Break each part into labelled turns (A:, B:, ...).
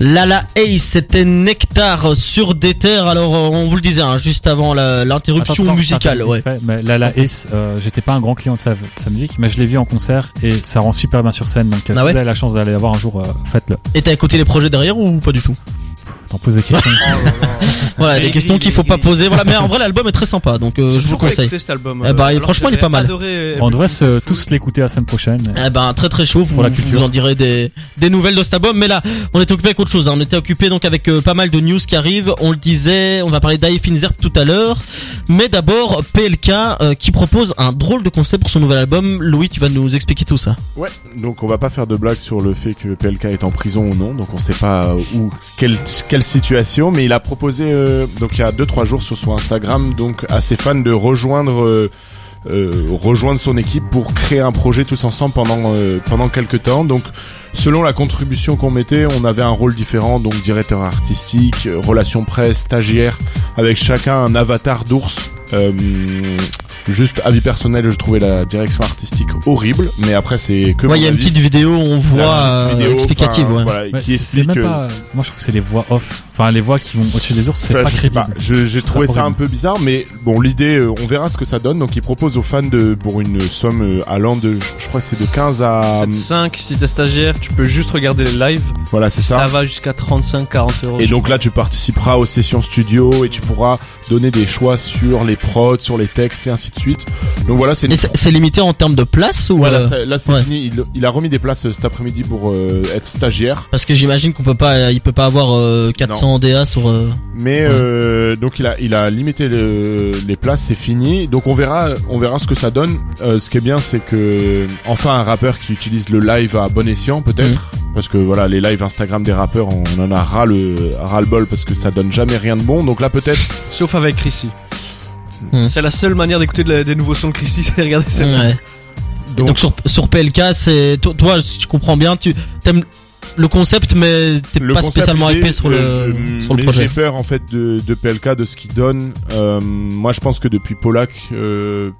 A: Lala Ace, c'était Nectar sur des terres. Alors, euh, on vous le disait, hein, juste avant l'interruption musicale.
B: attends,
A: Ouais.
B: fait, mais là, la Ace, euh, j'étais pas un grand client de sa, sa musique, mais je l'ai vu en concert et ça rend super bien sur scène. Donc, euh,
A: Ah
B: si
A: ouais
B: vous avez la chance d'aller la voir un jour, euh, faites-le.
A: Et t'as écouté les projets derrière ou pas du tout?
B: T'en poses des questions.
A: Voilà, des questions qu'il faut pas poser. Voilà, mais en vrai, l'album est très sympa, donc euh, je vous conseille.
C: cet album.
A: Eh ben,
C: euh, alors
A: franchement,
C: que
A: il est pas mal.
C: adoré
B: On devrait se, tous l'écouter la semaine prochaine.
A: Eh ben très très chaud, vous,
B: Pour la
A: vous
B: culture.
A: en direz des, des nouvelles de cet album. Mais là, on était occupé avec autre chose. hein. On était occupé donc avec euh, pas mal de news qui arrivent. On le disait, on va parler d'Aïe Finzer tout à l'heure. Mais d'abord, PLK euh, qui propose un drôle de concept pour son nouvel album. Louis, tu vas nous expliquer tout ça.
D: Ouais, donc on va pas faire de blague sur le fait que PLK est en prison ou non, donc on sait pas où, quelle, quelle situation, mais il a proposé, donc il y a 2-3 jours sur son Instagram, donc à ses fans de rejoindre, euh, euh, rejoindre son équipe pour créer un projet tous ensemble pendant, euh, pendant quelques temps. Donc selon la contribution qu'on mettait, on avait un rôle différent, donc directeur artistique, relations presse, stagiaire, avec chacun un avatar d'ours. Euh, juste avis personnel, je trouvais la direction artistique horrible, mais après c'est que
A: Ouais, il y a une petite vidéo, on voit euh,
D: vidéo,
A: explicative. ouais.
D: voilà,
B: Ouais,
D: qui explique
B: même pas, moi, je trouve que c'est les voix off. Enfin, les voix qui vont au-dessus des ours, c'est
D: Enfin,
B: pas
D: je sais
B: crédible.
D: pas. Je- J'ai trouvé ça un peu bizarre, mais bon, l'idée, euh, on verra ce que ça donne. Donc, il propose aux fans de pour une somme euh, allant de, je crois que c'est de 15 à,
C: 7,5 si t'es stagiaire, tu peux juste regarder les lives.
D: voilà, c'est
C: Ça,
D: ça.
C: va jusqu'à 35-40 euros.
D: Et donc là, tu participeras aux sessions studio et tu pourras donner des choix sur les prods, sur les textes et ainsi de suite. Donc voilà, c'est
A: limité en termes de place ou
D: Voilà,
A: euh,
D: ça- là c'est
A: ouais.
D: fini. Il, il a remis des places euh, cet après-midi pour euh, être stagiaire.
A: Parce que j'imagine qu'on peut pas, il peut pas avoir euh, 400 DA sur. euh,
D: Mais euh, donc il a il a limité le- les places, c'est fini. Donc on verra on verra ce que ça donne. Euh, ce qui est bien c'est que enfin un rappeur qui utilise le live à bon escient peut-être parce que voilà les lives Instagram des rappeurs on en a ras le ras le bol parce que ça donne jamais rien de bon. Donc là peut-être
C: Sauf avec Chrissy.
A: Hmm.
C: C'est la seule manière d'écouter de des nouveaux sons de Chrissy, c'est de regarder ça.
A: ouais.
D: donc,
A: Donc sur sur PLK, c'est toi, toi, si je comprends bien, tu aimes le concept, mais t'es pas
D: concept,
A: spécialement épais sur le
D: je-
A: sur le projet.
D: J'ai peur en fait de, de PLK de ce qu'il donne. Euh, moi je pense que depuis Polak, euh,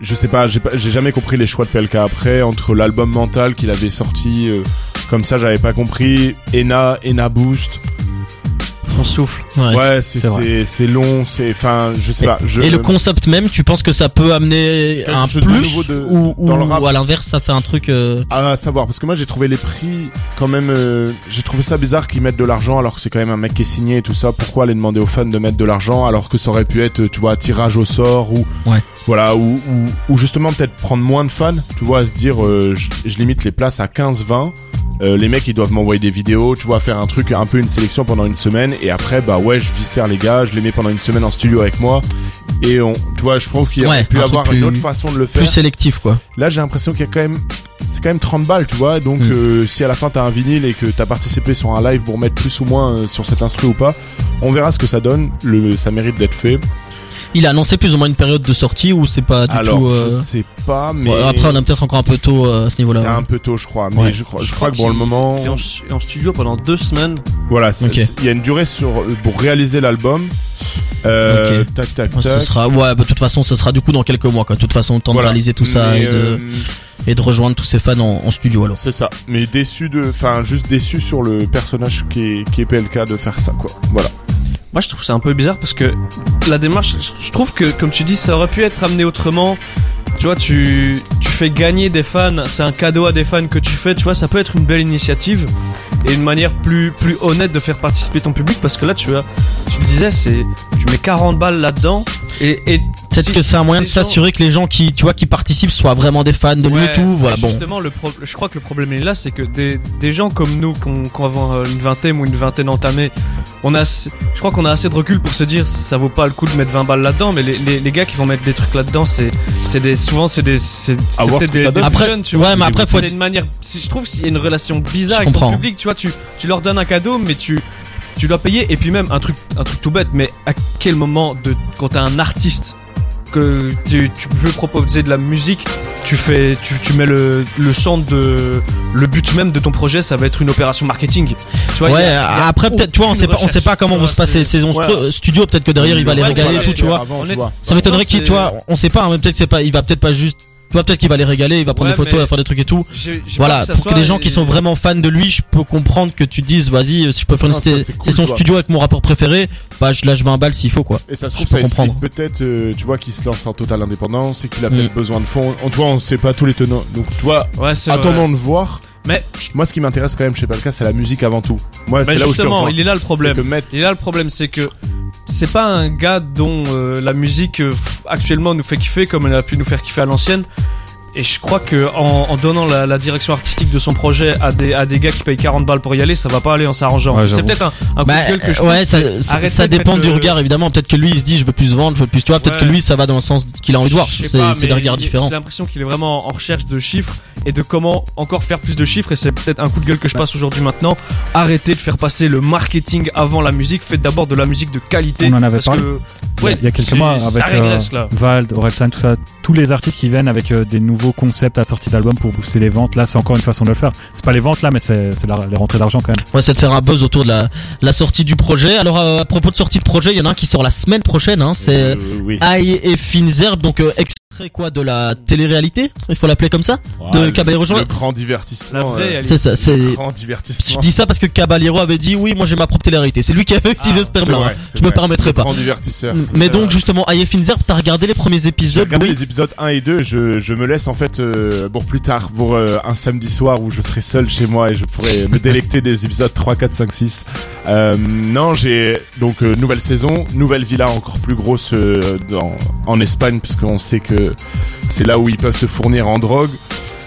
D: je sais pas, j'ai pas- j'ai jamais compris les choix de PLK après entre l'album mental qu'il avait sorti euh, comme ça, j'avais pas compris. Ena, Ena Boost.
C: On souffle.
A: Ouais.
D: Ouais, c'est
B: c'est vrai.
D: c'est c'est long, c'est enfin je sais pas. Je,
A: Et le concept même, tu penses que ça peut amener un plus
D: de-
A: ou,
D: dans le
A: ou
D: rap.
A: à l'inverse ça fait un truc euh,
D: à savoir parce que moi j'ai trouvé les prix quand même euh, j'ai trouvé ça bizarre qu'ils mettent de l'argent alors que c'est quand même un mec qui est signé et tout ça pourquoi aller demander aux fans de mettre de l'argent alors que ça aurait pu être tu vois tirage au sort ou
A: Ouais.
D: voilà ou, ou, ou justement peut-être prendre moins de fans tu vois à se dire euh, je, je limite les places à 15 20 euh, les mecs ils doivent m'envoyer des vidéos tu vois faire un truc un peu une sélection pendant une semaine et après bah ouais je viscère les gars je les mets pendant une semaine en studio avec moi et on tu vois je trouve qu'il y
A: Ouais,
D: aurait pu avoir
A: plus-
D: une autre façon de le faire
A: plus sélectif quoi.
D: Là, j'ai l'impression qu'il y a quand même, c'est quand même 30 balles, tu vois. Donc,
A: Mm.
D: euh, si à la fin t'as un vinyle et que t'as participé sur un live pour mettre plus ou moins euh, sur cet instru ou pas, on verra ce que ça donne. Le, ça mérite d'être fait.
A: Il a annoncé plus ou moins une période de sortie ou c'est pas du
D: Alors,
A: tout. euh,
D: je sais pas, mais
A: ouais, après on a peut-être encore un peu tôt euh, à ce
D: c'est
A: niveau-là.
D: un peu tôt, je crois. Mais
A: Ouais.
D: je crois, je
C: Je
D: crois
C: crois
D: que pour le moment,
C: est en, en studio pendant deux semaines.
D: voilà, c'est-
A: Ok.
D: c'est- il y a une durée sur pour réaliser l'album. Euh,
A: Ok.
D: Tac, tac,
A: Ouais, Ce
D: tac.
A: sera, ouais, bah, de toute façon, ce sera du coup dans quelques mois, quoi. De toute façon, le temps
D: Voilà.
A: de réaliser tout ça et, de,
D: euh,
A: et de rejoindre tous ses fans en, en studio, alors.
D: C'est ça. Mais déçu de, enfin, juste déçu sur le personnage qui est, qui est PLK de faire ça, quoi. Voilà.
C: Moi, je trouve ça un peu bizarre parce que la démarche, je trouve que, comme tu dis, ça aurait pu être amené autrement. Tu vois, tu, tu fais gagner des fans, c'est un cadeau à des fans que tu fais, tu vois, ça peut être une belle initiative et une manière plus, plus honnête de faire participer ton public parce que là, tu vois, tu le disais, c'est, tu mets 40 balles là-dedans et, et
A: Peut-être
C: si-
A: que c'est un moyen de
C: gens-
A: s'assurer que les gens qui, tu vois, qui participent soient vraiment des fans de lui
C: Ouais,
A: et tout. Voilà,
C: ouais,
A: bon.
C: Justement, le pro- je crois que le problème est là, c'est que des, des gens comme nous, qui ont qui ont avant euh, une vingtaine ou une vingtaine entamée, on a, je crois qu'on a assez de recul pour se dire ça vaut pas le coup de mettre 20 balles là-dedans, mais les, les, les gars qui vont mettre des trucs là-dedans, c'est, c'est des, souvent c'est des, c'est, peut-être des,
A: Après-
C: jeunes, tu vois.
A: ouais, mais après, faut
C: c'est une manière, si, je trouve s'il y a une relation bizarre avec ton public, tu vois, tu, tu leur donnes un cadeau, mais tu, tu dois payer, et puis même un truc, un truc tout bête, mais à quel moment de, quand t'es un artiste, que tu, tu veux proposer de la musique, tu fais, tu, tu mets le, le centre de, le but même de ton projet, ça va être une opération marketing. Tu vois, il y
A: Ouais,
C: a- il y a
A: après peut-être, tu vois, on sait pas, on sait pas comment vont se passer ces 11
C: Ouais.
A: studios. Peut-être que derrière il va les
C: Ouais,
A: régaler et
C: voilà,
A: tout, tu vois.
D: Avant,
C: On
D: tu
C: est-
D: vois.
A: Ça m'étonnerait qu'il, vois, on sait pas, hein, peut-être que c'est pas, il va peut-être pas juste vois peut-être qu'il va les régaler, il va prendre
C: Ouais,
A: des photos, il va faire des trucs et tout. Voilà,
C: que
A: pour que les gens qui sont vraiment fans de lui, je peux comprendre que tu dises, vas-y, si je peux faire une
D: c'est cool,
A: son
D: tu vois.
A: studio avec mon rappeur préféré, bah je lâche 20 balles s'il faut quoi.
D: Et ça se
A: Je
D: trouve,
A: peux
D: ça peut-être, euh, tu vois, qu'il se lance en totale indépendance et qu'il a
A: Mm.
D: peut-être besoin de fonds. On, tu vois, on sait pas tous les tenants. Donc, tu vois,
C: Ouais,
D: attendons de voir.
C: Mais,
D: Moi, ce qui m'intéresse quand même chez Palka, c'est la musique avant tout. Moi, c'est là où je te
C: il est là le problème.
D: que mettre
C: Et là, le problème, c'est que c'est pas un gars dont euh, la musique euh, actuellement nous fait kiffer comme elle a pu nous faire kiffer à l'ancienne. Et je crois que en, en donnant la, la direction artistique de son projet à des, à des gars qui payent 40 balles pour y aller, ça va pas aller en s'arrangeant.
B: Ouais,
C: c'est peut-être un, un coup
A: Bah,
C: de gueule que je
A: ouais, ça, ça, dépend du
C: le-
A: regard évidemment. Peut-être que lui il se dit je veux plus vendre, je veux plus tu vois. Peut-être
C: Ouais.
A: que lui ça va dans le sens qu'il a envie de voir. C'est des regards différents.
C: J'ai l'impression qu'il est vraiment en recherche de chiffres et de comment encore faire plus de chiffres. Et c'est peut-être un coup de gueule que je passe aujourd'hui maintenant. Arrêtez de faire passer le marketing avant la musique. Faites d'abord de la musique de qualité.
B: On en avait
C: parce
B: parlé.
C: que,
B: Il y a-
C: ouais,
B: il y a quelques mois
C: ça
B: avec
C: régresse,
B: euh,
C: là.
B: Vald, Orelsan, tout ça, tous les artistes qui viennent avec euh, des nouveaux concepts à sortie d'album pour booster les ventes. Là, c'est encore une façon de le faire. C'est pas les ventes là, mais c'est les rentrées d'argent quand même.
A: Ouais, c'est de faire un buzz autour de la, la sortie du projet. Alors euh, à propos de sortie de projet, il y en a un qui sort la semaine prochaine. Hein, c'est
D: Euh, oui.
A: Aïe et Finzerb, donc euh, extrait quoi de la télé-réalité Il faut l'appeler comme ça De
D: Ouais, le-
A: Caballero
D: Le grand divertissement. Euh,
A: C'est ça. C'est je dis ça parce que Caballero avait dit oui, moi j'ai ma propre télé-réalité. C'est lui qui avait utilisé ce
D: C'est
A: terme-là. hein. Je me permettrai
D: Le
A: pas.
D: Grand divertisseur.
A: Mais donc
C: vrai.
A: justement, Finzerb, t'as regardé les premiers
D: J'ai
A: épisodes?
D: regardé
A: oui
D: les épisodes 1 et 2, je, je me laisse en fait euh, pour plus tard, pour euh, un samedi soir où je serai seul chez moi et je pourrai me délecter des épisodes 3, 4, 5, 6. Euh, non, j'ai donc euh, nouvelle saison, nouvelle villa encore plus grosse euh, dans, en Espagne puisqu'on sait que c'est là où ils peuvent se fournir en drogue.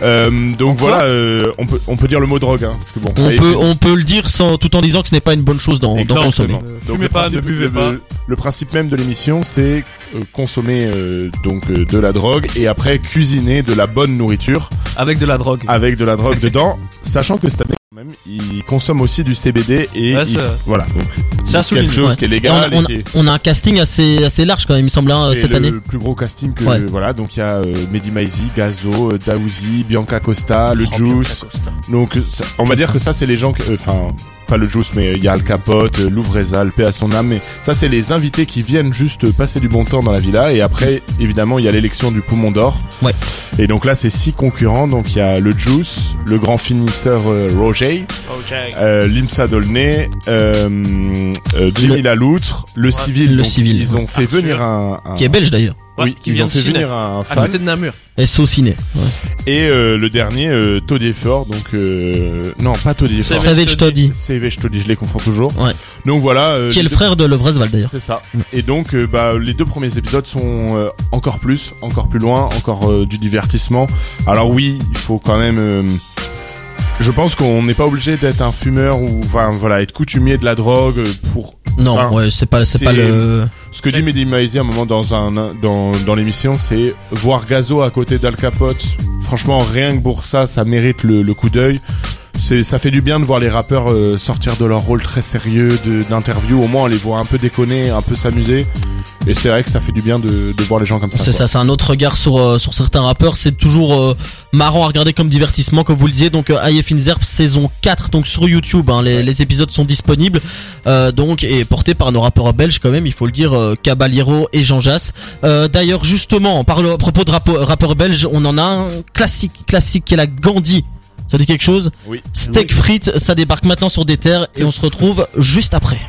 D: Euh, donc voilà, euh, on peut on peut dire le mot drogue, hein, parce que bon.
A: On peut, on peut le dire sans, tout en disant que ce n'est pas une bonne chose d'en consommer.
D: Donc, le
C: pas,
D: principe-
C: ne buvez
D: le-
C: pas.
D: Le principe même de l'émission, c'est euh, consommer euh, donc euh, de la drogue et après cuisiner de la bonne nourriture
C: Avec de la drogue.
D: avec de la drogue dedans, sachant que cette année même, ils consomment aussi du CBD et
C: Ouais,
D: ils- voilà donc
C: C'est
D: quelque chose
A: ouais.
D: qui est
A: On,
D: légal
A: on-
D: et qui est-
A: on a un casting assez, assez large quand même, il me semble, hein,
D: c'est
A: cette
D: le
A: année.
D: plus gros casting que
A: Ouais.
D: voilà donc il y a euh, Mehdi Maizi, Gazo, euh, Daouzi, Bianca Costa, le
C: Oh,
D: Juice. Donc ça- on va dire que ça c'est les gens que euh, enfin pas le Juice mais il y a Al Capote, euh, Louvreza, le paix à son âme mais ça c'est les invités qui viennent juste passer du bon temps dans la villa et après évidemment il y a l'élection du poumon d'or.
A: Ouais.
D: Et donc là c'est six concurrents donc il y a le Juice, le grand finisseur euh, Roger, euh, Limsa Dolnay, euh, euh, Jimmy
A: Le-
D: Laloutre, le civil.
A: le
D: donc,
A: civil.
D: Ils ont fait
C: Arthur.
D: venir un, un-
A: Qui est belge d'ailleurs.
C: Ouais,
D: oui,
C: qui
D: ils
C: vient
D: ont
C: de
D: fait venir un
C: À côté de Namur.
A: SO Ciné. Ouais.
D: Et euh, le dernier, euh, Toddy Fort, donc euh, non pas Toddy
C: C'est
D: Fort.
A: Savage Toddy.
D: Te dis, je les confonds toujours.
A: Ouais.
D: Donc voilà. euh,
A: Qui est le
D: deux-
A: frère de Levresval d'ailleurs.
D: C'est ça. Et donc, euh, bah, les deux premiers épisodes sont euh, encore plus, encore plus loin, encore euh, du divertissement. Alors oui, il faut quand même. euh, je pense qu'on n'est pas obligé d'être un fumeur ou enfin voilà être coutumier de la drogue euh, pour.
A: Non, ouais, c'est pas, c'est
D: c'est-
A: pas le.
D: Ce que dit Mehdi Maizi à un moment dans un dans dans l'émission, c'est voir Gazo à côté d'Al Capote. Franchement, rien que pour ça, ça mérite le, le coup d'œil. C'est ça fait du bien de voir les rappeurs euh, sortir de leur rôle très sérieux de d'interview. Au moins, on les voit un peu déconner, un peu s'amuser. Et c'est vrai que ça fait du bien de, de voir les gens comme ça.
A: C'est ça, c'est un autre regard sur euh, sur certains rappeurs. C'est toujours euh, marrant à regarder comme divertissement, comme vous le disiez. Donc, euh, Finzerp saison 4, donc sur YouTube. Hein, les, les épisodes sont disponibles. Euh, donc, et porté par nos rappeurs belges quand même, il faut le dire, euh, Caballero et Jean Jass. Euh, D'ailleurs, justement, par le, à propos de rappeurs belges, on en a un classique, classique qui est la Gandhi. Ça dit quelque chose?
D: Oui.
A: Steak frites, ça débarque maintenant sur des terres et on se retrouve juste après.